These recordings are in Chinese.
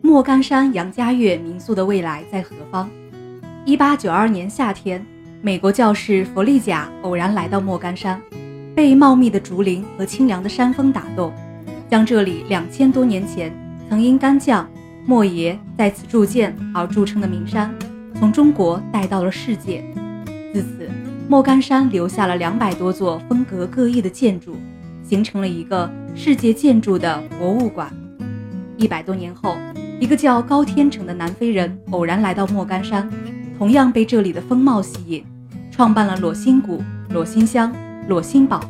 莫干山杨家悦民宿的未来在何方？一八九二年夏天，美国教士弗利贾偶然来到莫干山，被茂密的竹林和清凉的山风打动，将这里两千多年前曾因干将莫邪在此铸剑而著称的名山，从中国带到了世界。自此，莫干山留下了两百多座风格各异的建筑，形成了一个世界建筑的博物馆。一百多年后，一个叫高天成的南非人偶然来到莫干山。同样被这里的风貌吸引，创办了裸心谷、裸心乡、裸心堡。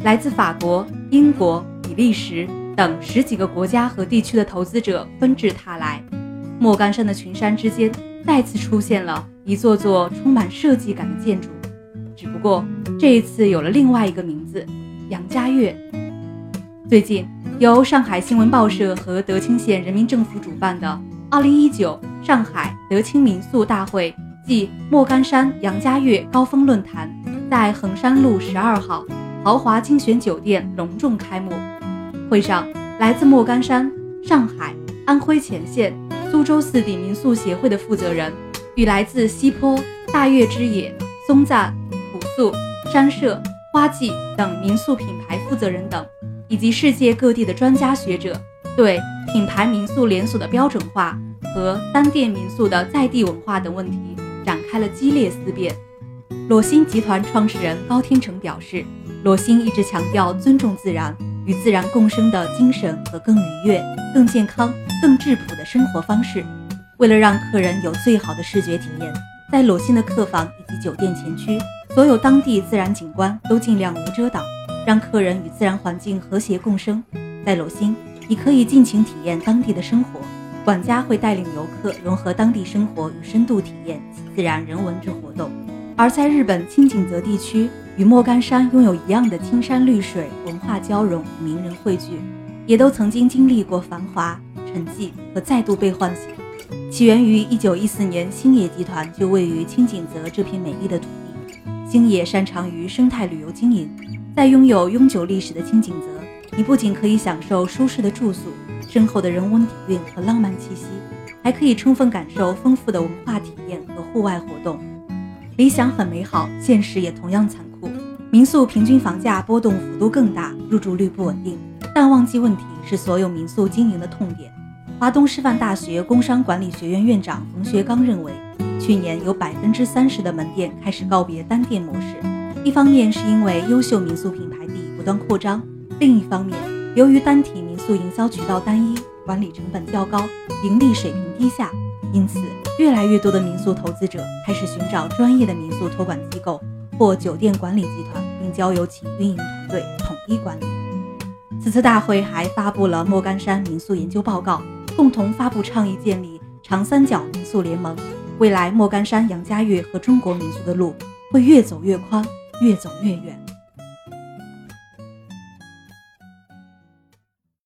来自法国、英国、比利时等十几个国家和地区的投资者纷至沓来，莫干山的群山之间再次出现了一座座充满设计感的建筑，只不过这一次有了另外一个名字——杨家悦。最近，由上海新闻报社和德清县人民政府主办的2019上海德清民宿大会。暨莫干山杨家悦高峰论坛在衡山路十二号豪华精选酒店隆重开幕。会上，来自莫干山、上海、安徽乾县、苏州四地民宿协会的负责人，与来自西坡、大悦之野、松赞、朴素、山社、花季等民宿品牌负责人等，以及世界各地的专家学者，对品牌民宿连锁的标准化和单店民宿的在地文化等问题。展开了激烈思辨。裸心集团创始人高天成表示，裸心一直强调尊重自然、与自然共生的精神和更愉悦、更健康、更质朴的生活方式。为了让客人有最好的视觉体验，在裸心的客房以及酒店前区，所有当地自然景观都尽量无遮挡，让客人与自然环境和谐共生。在裸心，你可以尽情体验当地的生活。管家会带领游客融合当地生活与深度体验自然人文之活动。而在日本青井泽地区，与莫干山拥有一样的青山绿水、文化交融、名人汇聚，也都曾经经历过繁华、沉寂和再度被唤醒。起源于1914年，星野集团就位于青井泽这片美丽的土。星野擅长于生态旅游经营，在拥有悠久历史的青井泽，你不仅可以享受舒适的住宿。深厚的人文底蕴和浪漫气息，还可以充分感受丰富的文化体验和户外活动。理想很美好，现实也同样残酷。民宿平均房价波动幅度更大，入住率不稳定，淡旺季问题是所有民宿经营的痛点。华东师范大学工商管理学院院长冯学刚认为，去年有百分之三十的门店开始告别单店模式，一方面是因为优秀民宿品牌地不断扩张，另一方面。由于单体民宿营销渠道单一，管理成本较高，盈利水平低下，因此越来越多的民宿投资者开始寻找专业的民宿托管机构或酒店管理集团，并交由其运营团队统一管理。此次大会还发布了莫干山民宿研究报告，共同发布倡议，建立长三角民宿联盟。未来莫干山杨家峪和中国民族的路会越走越宽，越走越远。